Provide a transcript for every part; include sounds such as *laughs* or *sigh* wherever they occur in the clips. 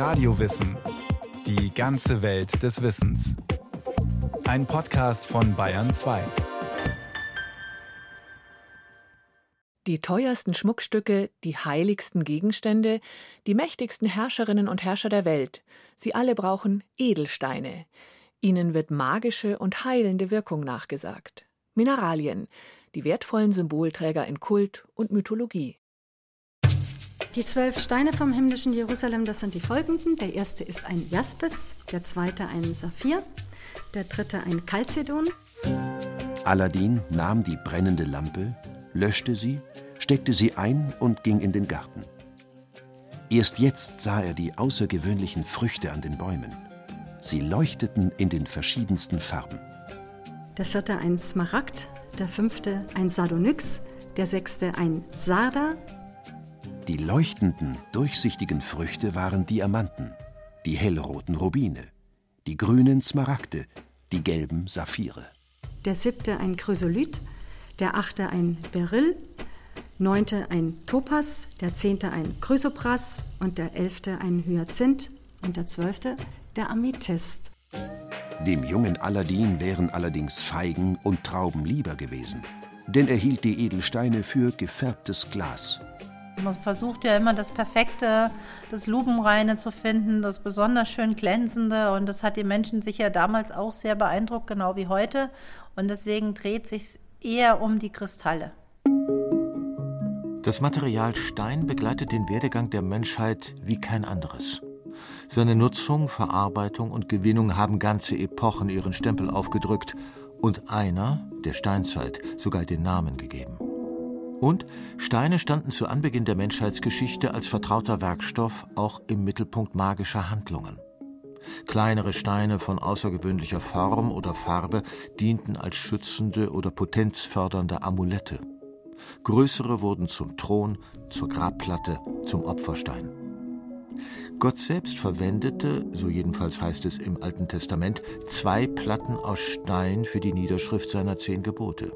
Radiowissen. Die ganze Welt des Wissens. Ein Podcast von Bayern 2. Die teuersten Schmuckstücke, die heiligsten Gegenstände, die mächtigsten Herrscherinnen und Herrscher der Welt, sie alle brauchen Edelsteine. Ihnen wird magische und heilende Wirkung nachgesagt. Mineralien, die wertvollen Symbolträger in Kult und Mythologie. Die zwölf Steine vom himmlischen Jerusalem, das sind die folgenden. Der erste ist ein Jaspis, der zweite ein Saphir, der dritte ein Chalcedon. Aladdin nahm die brennende Lampe, löschte sie, steckte sie ein und ging in den Garten. Erst jetzt sah er die außergewöhnlichen Früchte an den Bäumen. Sie leuchteten in den verschiedensten Farben. Der vierte ein Smaragd, der fünfte ein Sardonyx, der sechste ein Sarda, die leuchtenden, durchsichtigen Früchte waren Diamanten, die hellroten Rubine, die grünen Smaragde, die gelben Saphire. Der siebte ein Chrysolith, der achte ein Beryl, neunte ein Topas, der zehnte ein Chrysopras und der elfte ein Hyazinth und der zwölfte der Amethyst. Dem jungen Aladdin wären allerdings Feigen und Trauben lieber gewesen, denn er hielt die Edelsteine für gefärbtes Glas man versucht ja immer das Perfekte, das Lubenreine zu finden, das besonders schön glänzende. Und das hat die Menschen sicher damals auch sehr beeindruckt, genau wie heute. Und deswegen dreht sich eher um die Kristalle. Das Material Stein begleitet den Werdegang der Menschheit wie kein anderes. Seine Nutzung, Verarbeitung und Gewinnung haben ganze Epochen ihren Stempel aufgedrückt und einer, der Steinzeit, sogar den Namen gegeben. Und Steine standen zu Anbeginn der Menschheitsgeschichte als vertrauter Werkstoff auch im Mittelpunkt magischer Handlungen. Kleinere Steine von außergewöhnlicher Form oder Farbe dienten als schützende oder potenzfördernde Amulette. Größere wurden zum Thron, zur Grabplatte, zum Opferstein. Gott selbst verwendete, so jedenfalls heißt es im Alten Testament, zwei Platten aus Stein für die Niederschrift seiner zehn Gebote.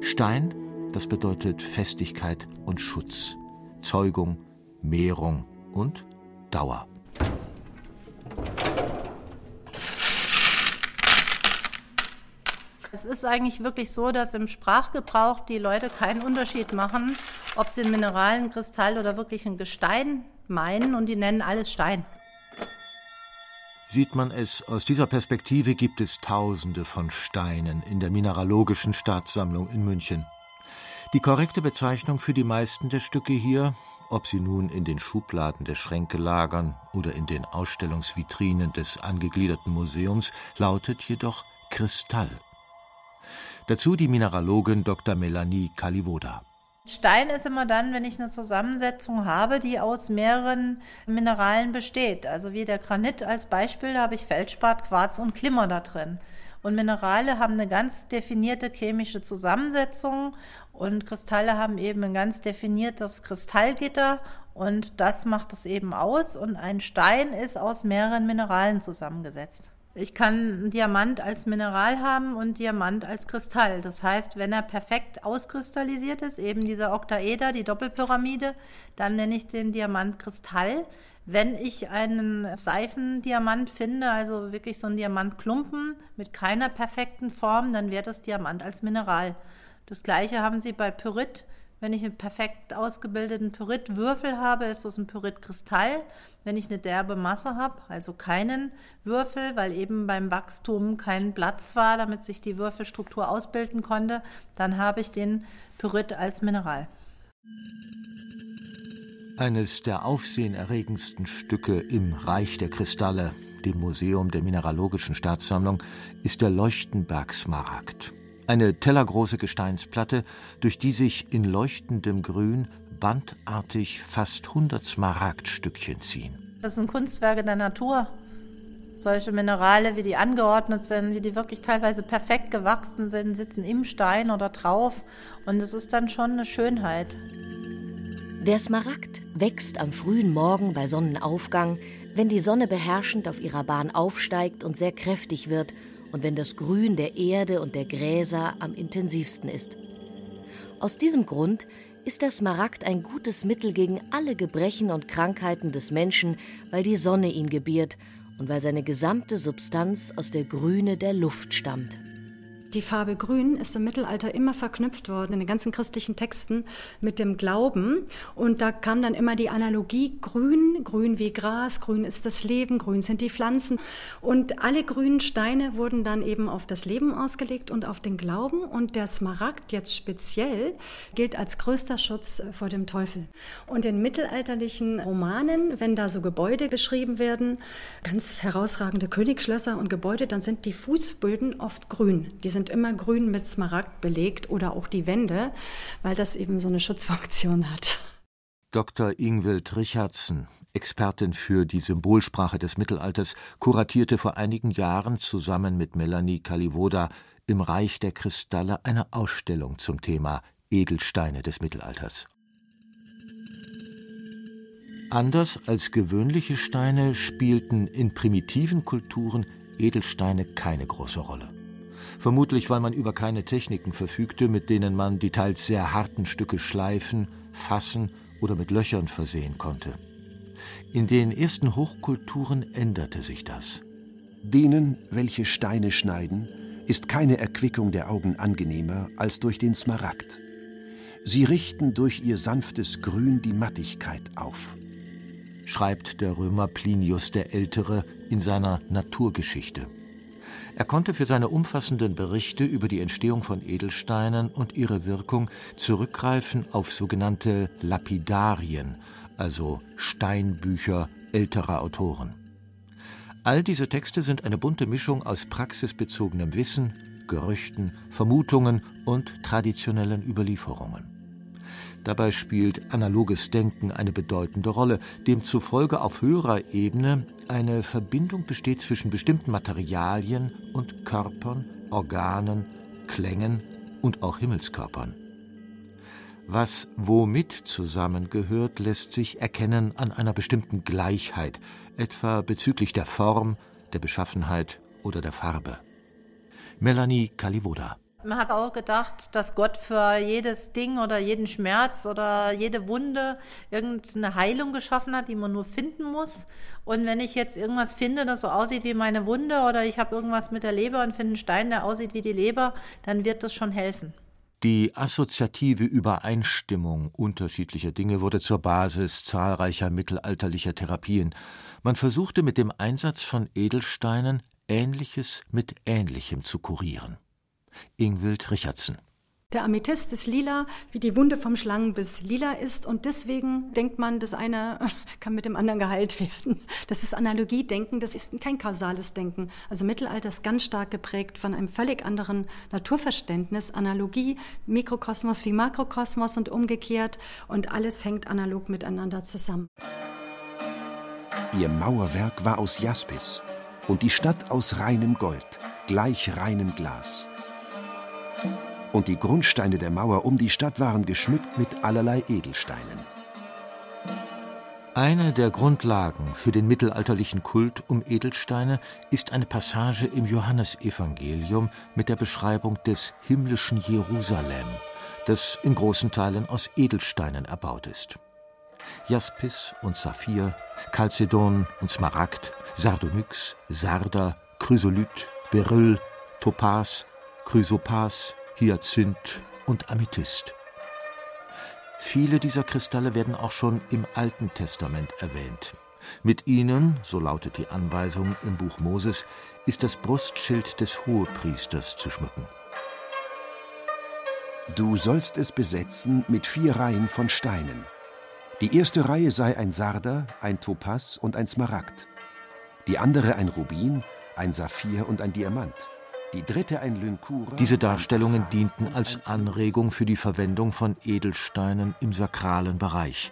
Stein das bedeutet Festigkeit und Schutz, Zeugung, Mehrung und Dauer. Es ist eigentlich wirklich so, dass im Sprachgebrauch die Leute keinen Unterschied machen, ob sie einen Mineralen, Kristall oder wirklich ein Gestein meinen und die nennen alles Stein. Sieht man es aus dieser Perspektive, gibt es Tausende von Steinen in der Mineralogischen Staatssammlung in München. Die korrekte Bezeichnung für die meisten der Stücke hier, ob sie nun in den Schubladen der Schränke lagern oder in den Ausstellungsvitrinen des angegliederten Museums, lautet jedoch Kristall. Dazu die Mineralogin Dr. Melanie Kalivoda. Stein ist immer dann, wenn ich eine Zusammensetzung habe, die aus mehreren Mineralen besteht. Also wie der Granit als Beispiel, da habe ich Feldspat, Quarz und Klimmer da drin. Und Minerale haben eine ganz definierte chemische Zusammensetzung und Kristalle haben eben ein ganz definiertes Kristallgitter und das macht es eben aus. Und ein Stein ist aus mehreren Mineralen zusammengesetzt. Ich kann Diamant als Mineral haben und Diamant als Kristall. Das heißt, wenn er perfekt auskristallisiert ist, eben dieser Oktaeder, die Doppelpyramide, dann nenne ich den Diamant Kristall. Wenn ich einen Seifendiamant finde, also wirklich so einen Diamantklumpen mit keiner perfekten Form, dann wäre das Diamant als Mineral. Das gleiche haben Sie bei Pyrit. Wenn ich einen perfekt ausgebildeten Pyritwürfel habe, ist das ein Pyritkristall. Wenn ich eine derbe Masse habe, also keinen Würfel, weil eben beim Wachstum kein Platz war, damit sich die Würfelstruktur ausbilden konnte, dann habe ich den Pyrit als Mineral. Eines der aufsehenerregendsten Stücke im Reich der Kristalle, dem Museum der Mineralogischen Staatssammlung, ist der Leuchtenberg-Smaragd. Eine tellergroße Gesteinsplatte, durch die sich in leuchtendem Grün bandartig fast 100 Smaragdstückchen ziehen. Das sind Kunstwerke der Natur. Solche Minerale, wie die angeordnet sind, wie die wirklich teilweise perfekt gewachsen sind, sitzen im Stein oder drauf. Und es ist dann schon eine Schönheit. Der Smaragd wächst am frühen Morgen bei Sonnenaufgang, wenn die Sonne beherrschend auf ihrer Bahn aufsteigt und sehr kräftig wird und wenn das Grün der Erde und der Gräser am intensivsten ist. Aus diesem Grund ist der Smaragd ein gutes Mittel gegen alle Gebrechen und Krankheiten des Menschen, weil die Sonne ihn gebiert und weil seine gesamte Substanz aus der Grüne der Luft stammt. Die Farbe Grün ist im Mittelalter immer verknüpft worden in den ganzen christlichen Texten mit dem Glauben. Und da kam dann immer die Analogie Grün, Grün wie Gras, Grün ist das Leben, Grün sind die Pflanzen. Und alle grünen Steine wurden dann eben auf das Leben ausgelegt und auf den Glauben. Und der Smaragd jetzt speziell gilt als größter Schutz vor dem Teufel. Und in mittelalterlichen Romanen, wenn da so Gebäude beschrieben werden, ganz herausragende Königsschlösser und Gebäude, dann sind die Fußböden oft grün. Die sind sind immer grün mit Smaragd belegt oder auch die Wände, weil das eben so eine Schutzfunktion hat. Dr. Ingwild Richardson, Expertin für die Symbolsprache des Mittelalters, kuratierte vor einigen Jahren zusammen mit Melanie Kalivoda im Reich der Kristalle eine Ausstellung zum Thema Edelsteine des Mittelalters. Anders als gewöhnliche Steine spielten in primitiven Kulturen Edelsteine keine große Rolle vermutlich weil man über keine Techniken verfügte, mit denen man die teils sehr harten Stücke schleifen, fassen oder mit Löchern versehen konnte. In den ersten Hochkulturen änderte sich das. Denen, welche Steine schneiden, ist keine Erquickung der Augen angenehmer als durch den Smaragd. Sie richten durch ihr sanftes Grün die Mattigkeit auf. Schreibt der Römer Plinius der Ältere in seiner Naturgeschichte. Er konnte für seine umfassenden Berichte über die Entstehung von Edelsteinen und ihre Wirkung zurückgreifen auf sogenannte Lapidarien, also Steinbücher älterer Autoren. All diese Texte sind eine bunte Mischung aus praxisbezogenem Wissen, Gerüchten, Vermutungen und traditionellen Überlieferungen. Dabei spielt analoges Denken eine bedeutende Rolle, demzufolge auf höherer Ebene eine Verbindung besteht zwischen bestimmten Materialien und Körpern, Organen, Klängen und auch Himmelskörpern. Was womit zusammengehört, lässt sich erkennen an einer bestimmten Gleichheit, etwa bezüglich der Form, der Beschaffenheit oder der Farbe. Melanie Kalivoda man hat auch gedacht, dass Gott für jedes Ding oder jeden Schmerz oder jede Wunde irgendeine Heilung geschaffen hat, die man nur finden muss. Und wenn ich jetzt irgendwas finde, das so aussieht wie meine Wunde oder ich habe irgendwas mit der Leber und finde einen Stein, der aussieht wie die Leber, dann wird das schon helfen. Die assoziative Übereinstimmung unterschiedlicher Dinge wurde zur Basis zahlreicher mittelalterlicher Therapien. Man versuchte mit dem Einsatz von Edelsteinen Ähnliches mit Ähnlichem zu kurieren. Ingwild Richardson. Der Amethyst ist lila, wie die Wunde vom Schlangenbiss lila ist. Und deswegen denkt man, das eine *laughs* kann mit dem anderen geheilt werden. Das ist Analogiedenken, das ist kein kausales Denken. Also Mittelalter ist ganz stark geprägt von einem völlig anderen Naturverständnis. Analogie, Mikrokosmos wie Makrokosmos und umgekehrt. Und alles hängt analog miteinander zusammen. Ihr Mauerwerk war aus Jaspis und die Stadt aus reinem Gold, gleich reinem Glas und die Grundsteine der Mauer um die Stadt waren geschmückt mit allerlei Edelsteinen. Eine der Grundlagen für den mittelalterlichen Kult um Edelsteine ist eine Passage im Johannesevangelium mit der Beschreibung des himmlischen Jerusalem, das in großen Teilen aus Edelsteinen erbaut ist. Jaspis und Saphir, Chalcedon und Smaragd, Sardonyx, Sarder, Chrysolyt, Beryl, Topas, Chrysopas, Hyazinth und Amethyst. Viele dieser Kristalle werden auch schon im Alten Testament erwähnt. Mit ihnen, so lautet die Anweisung im Buch Moses, ist das Brustschild des Hohepriesters zu schmücken. Du sollst es besetzen mit vier Reihen von Steinen. Die erste Reihe sei ein Sarder, ein Topas und ein Smaragd. Die andere ein Rubin, ein Saphir und ein Diamant. Die dritte ein Lyncura. Diese Darstellungen dienten als Anregung für die Verwendung von Edelsteinen im sakralen Bereich.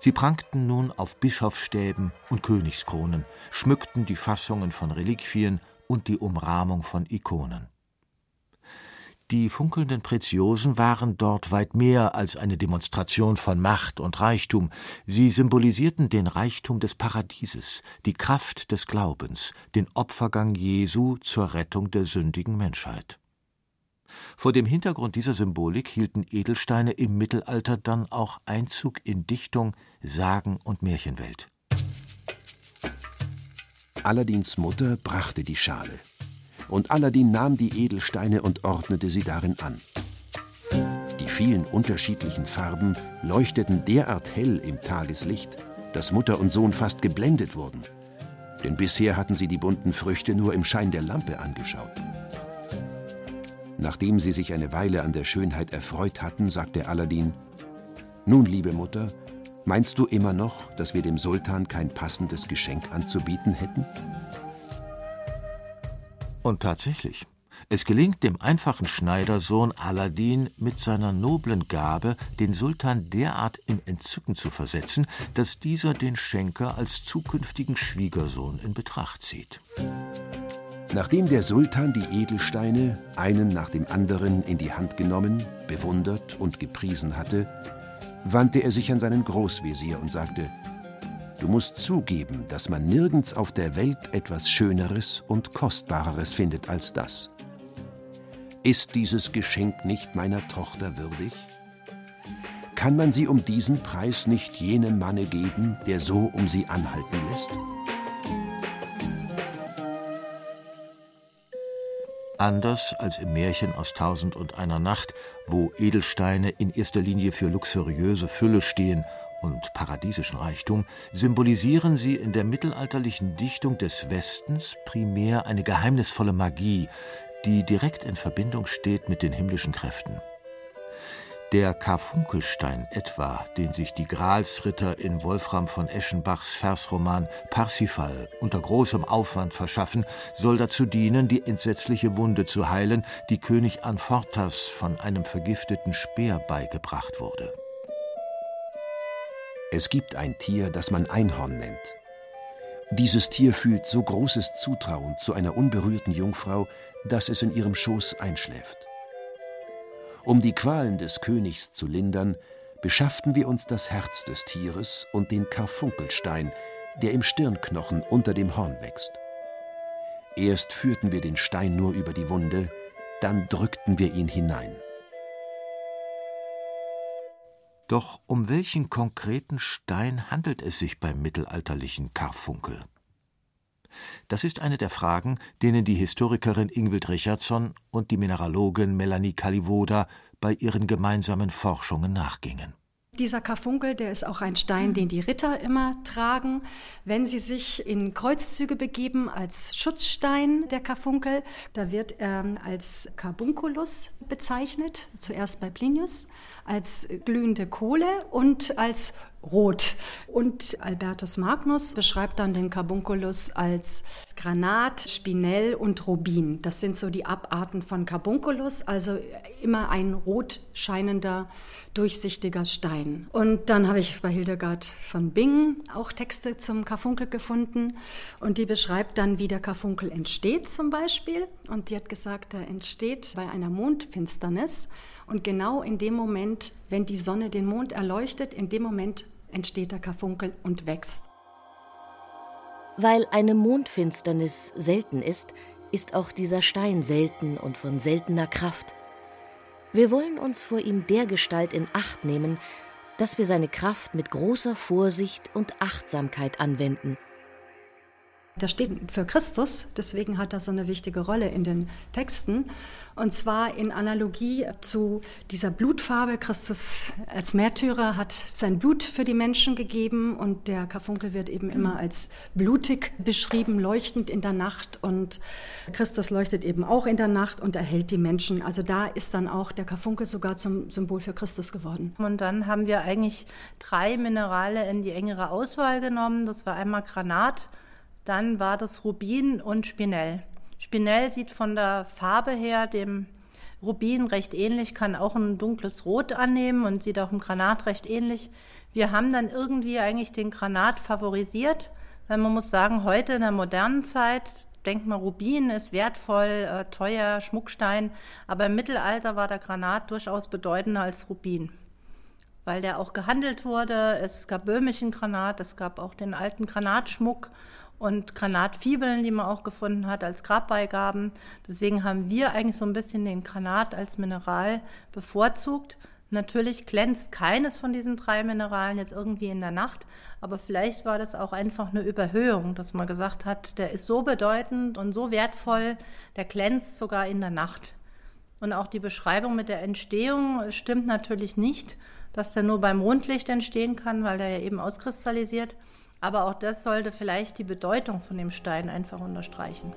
Sie prangten nun auf Bischofsstäben und Königskronen, schmückten die Fassungen von Reliquien und die Umrahmung von Ikonen. Die funkelnden Preziosen waren dort weit mehr als eine Demonstration von Macht und Reichtum. Sie symbolisierten den Reichtum des Paradieses, die Kraft des Glaubens, den Opfergang Jesu zur Rettung der sündigen Menschheit. Vor dem Hintergrund dieser Symbolik hielten Edelsteine im Mittelalter dann auch Einzug in Dichtung, Sagen und Märchenwelt. Aladins Mutter brachte die Schale, und Aladin nahm die Edelsteine und ordnete sie darin an. Die vielen unterschiedlichen Farben leuchteten derart hell im Tageslicht, dass Mutter und Sohn fast geblendet wurden. Denn bisher hatten sie die bunten Früchte nur im Schein der Lampe angeschaut. Nachdem sie sich eine Weile an der Schönheit erfreut hatten, sagte Aladin: Nun, liebe Mutter, meinst du immer noch, dass wir dem Sultan kein passendes Geschenk anzubieten hätten? Und tatsächlich, es gelingt dem einfachen Schneidersohn Aladin mit seiner noblen Gabe, den Sultan derart in Entzücken zu versetzen, dass dieser den Schenker als zukünftigen Schwiegersohn in Betracht zieht. Nachdem der Sultan die Edelsteine einen nach dem anderen in die Hand genommen, bewundert und gepriesen hatte, wandte er sich an seinen Großvezier und sagte: Du musst zugeben, dass man nirgends auf der Welt etwas Schöneres und Kostbareres findet als das. Ist dieses Geschenk nicht meiner Tochter würdig? Kann man sie um diesen Preis nicht jenem Manne geben, der so um sie anhalten lässt? Anders als im Märchen aus Tausend und einer Nacht, wo Edelsteine in erster Linie für luxuriöse Fülle stehen und paradiesischen Reichtum, symbolisieren sie in der mittelalterlichen Dichtung des Westens primär eine geheimnisvolle Magie, die direkt in Verbindung steht mit den himmlischen Kräften. Der Karfunkelstein etwa, den sich die Gralsritter in Wolfram von Eschenbachs Versroman Parsifal unter großem Aufwand verschaffen, soll dazu dienen, die entsetzliche Wunde zu heilen, die König Anfortas von einem vergifteten Speer beigebracht wurde. Es gibt ein Tier, das man Einhorn nennt. Dieses Tier fühlt so großes Zutrauen zu einer unberührten Jungfrau, dass es in ihrem Schoß einschläft. Um die Qualen des Königs zu lindern, beschafften wir uns das Herz des Tieres und den Karfunkelstein, der im Stirnknochen unter dem Horn wächst. Erst führten wir den Stein nur über die Wunde, dann drückten wir ihn hinein. Doch um welchen konkreten Stein handelt es sich beim mittelalterlichen Karfunkel? Das ist eine der Fragen, denen die Historikerin Ingwild Richardson und die Mineralogin Melanie Kalivoda bei ihren gemeinsamen Forschungen nachgingen. Dieser Karfunkel, der ist auch ein Stein, den die Ritter immer tragen, wenn sie sich in Kreuzzüge begeben als Schutzstein der Karfunkel. Da wird er als Carbunculus bezeichnet, zuerst bei Plinius, als glühende Kohle und als rot. Und Albertus Magnus beschreibt dann den Carbunculus als Granat, Spinell und Rubin. Das sind so die Abarten von Carbunculus, also immer ein rot scheinender, durchsichtiger Stein. Und dann habe ich bei Hildegard von Bingen auch Texte zum Karfunkel gefunden und die beschreibt dann, wie der Karfunkel entsteht zum Beispiel. Und die hat gesagt, er entsteht bei einer Mondfinsternis und genau in dem Moment, wenn die Sonne den Mond erleuchtet, in dem Moment entsteht der Karfunkel und wächst. Weil eine Mondfinsternis selten ist, ist auch dieser Stein selten und von seltener Kraft. Wir wollen uns vor ihm dergestalt in Acht nehmen, dass wir seine Kraft mit großer Vorsicht und Achtsamkeit anwenden – der steht für Christus, deswegen hat er so eine wichtige Rolle in den Texten. Und zwar in Analogie zu dieser Blutfarbe. Christus als Märtyrer hat sein Blut für die Menschen gegeben und der Karfunkel wird eben immer als blutig beschrieben, leuchtend in der Nacht. Und Christus leuchtet eben auch in der Nacht und erhält die Menschen. Also da ist dann auch der Karfunkel sogar zum Symbol für Christus geworden. Und dann haben wir eigentlich drei Minerale in die engere Auswahl genommen. Das war einmal Granat. Dann war das Rubin und Spinell. Spinell sieht von der Farbe her dem Rubin recht ähnlich, kann auch ein dunkles Rot annehmen und sieht auch im Granat recht ähnlich. Wir haben dann irgendwie eigentlich den Granat favorisiert, weil man muss sagen, heute in der modernen Zeit denkt man, Rubin ist wertvoll, äh, teuer, Schmuckstein, aber im Mittelalter war der Granat durchaus bedeutender als Rubin. weil der auch gehandelt wurde. Es gab böhmischen Granat, es gab auch den alten Granatschmuck und Granatfibeln, die man auch gefunden hat als Grabbeigaben. Deswegen haben wir eigentlich so ein bisschen den Granat als Mineral bevorzugt. Natürlich glänzt keines von diesen drei Mineralen jetzt irgendwie in der Nacht, aber vielleicht war das auch einfach eine Überhöhung, dass man gesagt hat, der ist so bedeutend und so wertvoll, der glänzt sogar in der Nacht. Und auch die Beschreibung mit der Entstehung stimmt natürlich nicht, dass der nur beim Mondlicht entstehen kann, weil der ja eben auskristallisiert. Aber auch das sollte vielleicht die Bedeutung von dem Stein einfach unterstreichen.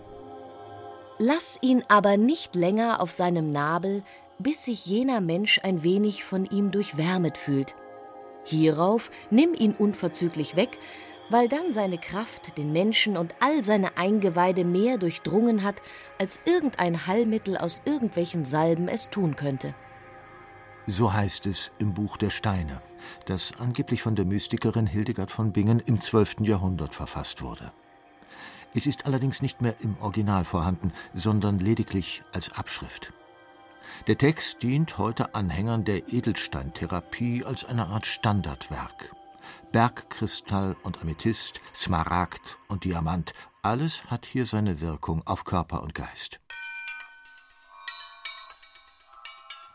Lass ihn aber nicht länger auf seinem Nabel, bis sich jener Mensch ein wenig von ihm durchwärmet fühlt. Hierauf nimm ihn unverzüglich weg, weil dann seine Kraft den Menschen und all seine Eingeweide mehr durchdrungen hat, als irgendein Heilmittel aus irgendwelchen Salben es tun könnte. So heißt es im Buch der Steine, das angeblich von der Mystikerin Hildegard von Bingen im 12. Jahrhundert verfasst wurde. Es ist allerdings nicht mehr im Original vorhanden, sondern lediglich als Abschrift. Der Text dient heute Anhängern der Edelsteintherapie als eine Art Standardwerk. Bergkristall und Amethyst, Smaragd und Diamant, alles hat hier seine Wirkung auf Körper und Geist.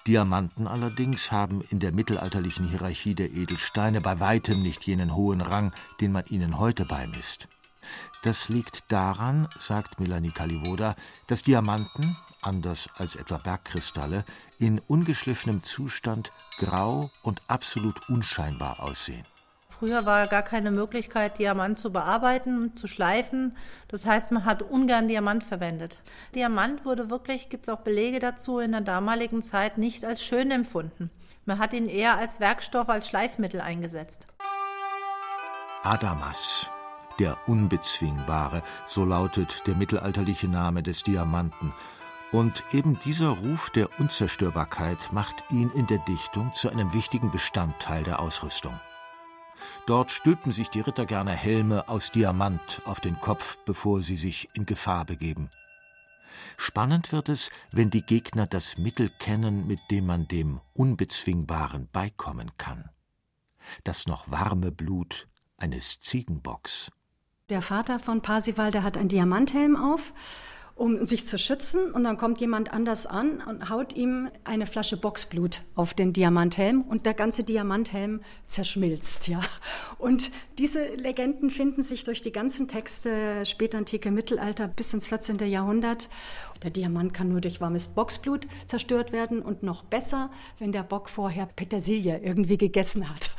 Diamanten allerdings haben in der mittelalterlichen Hierarchie der Edelsteine bei weitem nicht jenen hohen Rang, den man ihnen heute beimisst. Das liegt daran, sagt Melanie Kalivoda, dass Diamanten, anders als etwa Bergkristalle, in ungeschliffenem Zustand grau und absolut unscheinbar aussehen. Früher war gar keine Möglichkeit, Diamant zu bearbeiten, zu schleifen. Das heißt, man hat ungern Diamant verwendet. Diamant wurde wirklich, gibt es auch Belege dazu, in der damaligen Zeit nicht als schön empfunden. Man hat ihn eher als Werkstoff, als Schleifmittel eingesetzt. Adamas, der Unbezwingbare, so lautet der mittelalterliche Name des Diamanten. Und eben dieser Ruf der Unzerstörbarkeit macht ihn in der Dichtung zu einem wichtigen Bestandteil der Ausrüstung. Dort stülpen sich die Ritter gerne Helme aus Diamant auf den Kopf, bevor sie sich in Gefahr begeben. Spannend wird es, wenn die Gegner das Mittel kennen, mit dem man dem Unbezwingbaren beikommen kann. Das noch warme Blut eines Ziegenbocks. Der Vater von Parsival, der hat einen Diamanthelm auf um sich zu schützen. Und dann kommt jemand anders an und haut ihm eine Flasche Boxblut auf den Diamanthelm und der ganze Diamanthelm zerschmilzt, ja. Und diese Legenden finden sich durch die ganzen Texte spätantike Mittelalter bis ins 14. Jahrhundert. Der Diamant kann nur durch warmes Boxblut zerstört werden und noch besser, wenn der Bock vorher Petersilie irgendwie gegessen hat.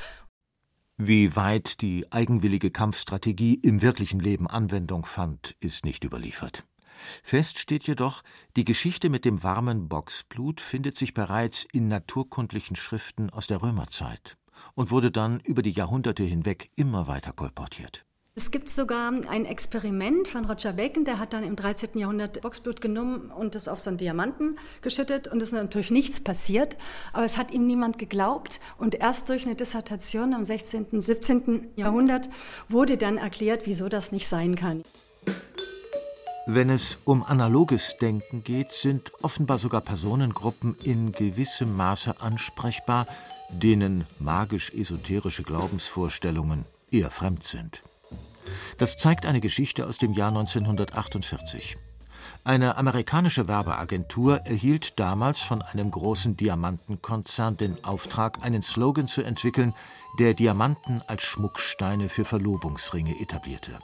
Wie weit die eigenwillige Kampfstrategie im wirklichen Leben Anwendung fand, ist nicht überliefert. Fest steht jedoch, die Geschichte mit dem warmen Boxblut findet sich bereits in naturkundlichen Schriften aus der Römerzeit und wurde dann über die Jahrhunderte hinweg immer weiter kolportiert. Es gibt sogar ein Experiment von Roger Bacon, der hat dann im 13. Jahrhundert Boxblut genommen und das auf so einen Diamanten geschüttet und es ist natürlich nichts passiert, aber es hat ihm niemand geglaubt und erst durch eine Dissertation am 16., 17. Jahrhundert wurde dann erklärt, wieso das nicht sein kann. Wenn es um analoges Denken geht, sind offenbar sogar Personengruppen in gewissem Maße ansprechbar, denen magisch-esoterische Glaubensvorstellungen eher fremd sind. Das zeigt eine Geschichte aus dem Jahr 1948. Eine amerikanische Werbeagentur erhielt damals von einem großen Diamantenkonzern den Auftrag, einen Slogan zu entwickeln, der Diamanten als Schmucksteine für Verlobungsringe etablierte.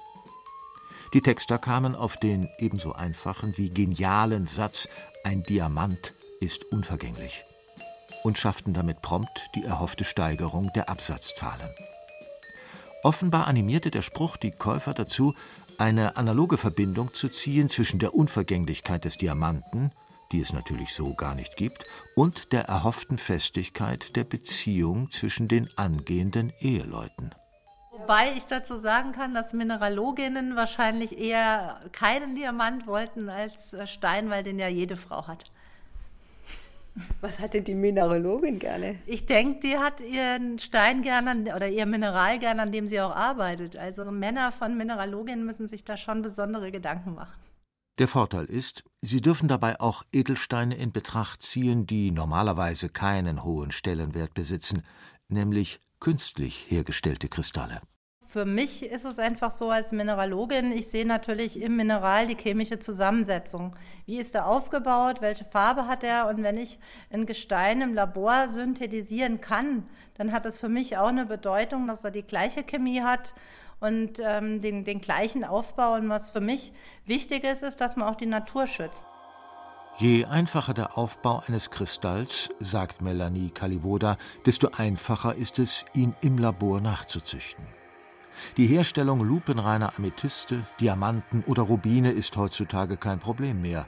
Die Texter kamen auf den ebenso einfachen wie genialen Satz Ein Diamant ist unvergänglich und schafften damit prompt die erhoffte Steigerung der Absatzzahlen. Offenbar animierte der Spruch die Käufer dazu, eine analoge Verbindung zu ziehen zwischen der Unvergänglichkeit des Diamanten, die es natürlich so gar nicht gibt, und der erhofften Festigkeit der Beziehung zwischen den angehenden Eheleuten. Wobei ich dazu sagen kann, dass Mineraloginnen wahrscheinlich eher keinen Diamant wollten als äh, Stein, weil den ja jede Frau hat. Was hat denn die Mineralogin gerne? Ich denke, die hat ihren Stein gerne oder ihr Mineral gerne, an dem sie auch arbeitet. Also Männer von Mineraloginnen müssen sich da schon besondere Gedanken machen. Der Vorteil ist, sie dürfen dabei auch Edelsteine in Betracht ziehen, die normalerweise keinen hohen Stellenwert besitzen, nämlich künstlich hergestellte Kristalle. Für mich ist es einfach so als Mineralogin, ich sehe natürlich im Mineral die chemische Zusammensetzung. Wie ist er aufgebaut? Welche Farbe hat er? Und wenn ich ein Gestein im Labor synthetisieren kann, dann hat es für mich auch eine Bedeutung, dass er die gleiche Chemie hat und ähm, den, den gleichen Aufbau. Und was für mich wichtig ist, ist, dass man auch die Natur schützt. Je einfacher der Aufbau eines Kristalls, sagt Melanie Kalivoda, desto einfacher ist es, ihn im Labor nachzuzüchten. Die Herstellung lupenreiner Amethyste, Diamanten oder Rubine ist heutzutage kein Problem mehr.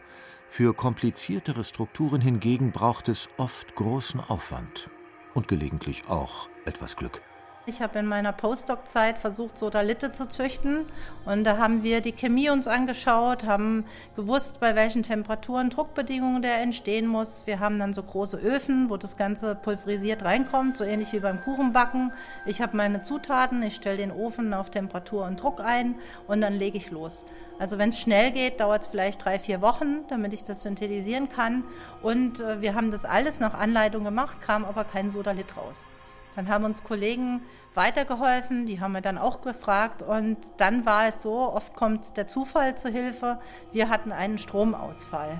Für kompliziertere Strukturen hingegen braucht es oft großen Aufwand und gelegentlich auch etwas Glück. Ich habe in meiner Postdoc-Zeit versucht, Sodalite zu züchten. Und da haben wir die Chemie uns angeschaut, haben gewusst, bei welchen Temperaturen, Druckbedingungen der entstehen muss. Wir haben dann so große Öfen, wo das Ganze pulverisiert reinkommt, so ähnlich wie beim Kuchenbacken. Ich habe meine Zutaten, ich stelle den Ofen auf Temperatur und Druck ein und dann lege ich los. Also wenn es schnell geht, dauert es vielleicht drei, vier Wochen, damit ich das synthetisieren kann. Und äh, wir haben das alles nach Anleitung gemacht, kam aber kein Sodalit raus. Dann haben uns Kollegen weitergeholfen, die haben wir dann auch gefragt und dann war es so, oft kommt der Zufall zu Hilfe, wir hatten einen Stromausfall.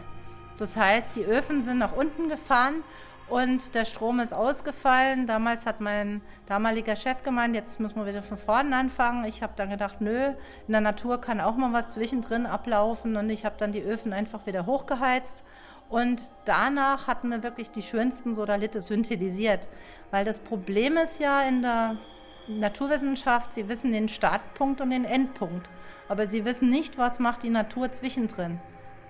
Das heißt, die Öfen sind nach unten gefahren und der Strom ist ausgefallen. Damals hat mein damaliger Chef gemeint, jetzt müssen wir wieder von vorne anfangen. Ich habe dann gedacht, nö, in der Natur kann auch mal was zwischendrin ablaufen und ich habe dann die Öfen einfach wieder hochgeheizt und danach hatten wir wirklich die schönsten Sodalite synthetisiert. Weil das Problem ist ja in der Naturwissenschaft, sie wissen den Startpunkt und den Endpunkt. Aber sie wissen nicht, was macht die Natur zwischendrin.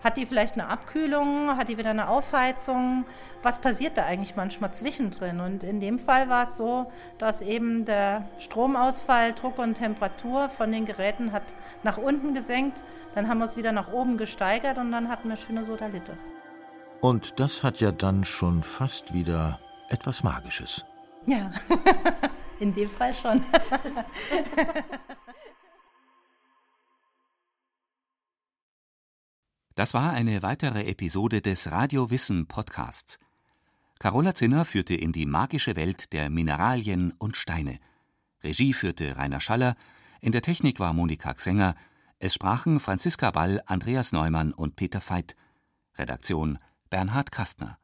Hat die vielleicht eine Abkühlung? Hat die wieder eine Aufheizung? Was passiert da eigentlich manchmal zwischendrin? Und in dem Fall war es so, dass eben der Stromausfall, Druck und Temperatur von den Geräten hat nach unten gesenkt. Dann haben wir es wieder nach oben gesteigert und dann hatten wir schöne Sodalite. Und das hat ja dann schon fast wieder etwas Magisches. Ja, *laughs* in dem Fall schon. *laughs* Das war eine weitere Episode des Radio Wissen Podcasts. Carola Zinner führte in die magische Welt der Mineralien und Steine. Regie führte Rainer Schaller, in der Technik war Monika Xenger, es sprachen Franziska Ball, Andreas Neumann und Peter Veit. Redaktion Bernhard Kastner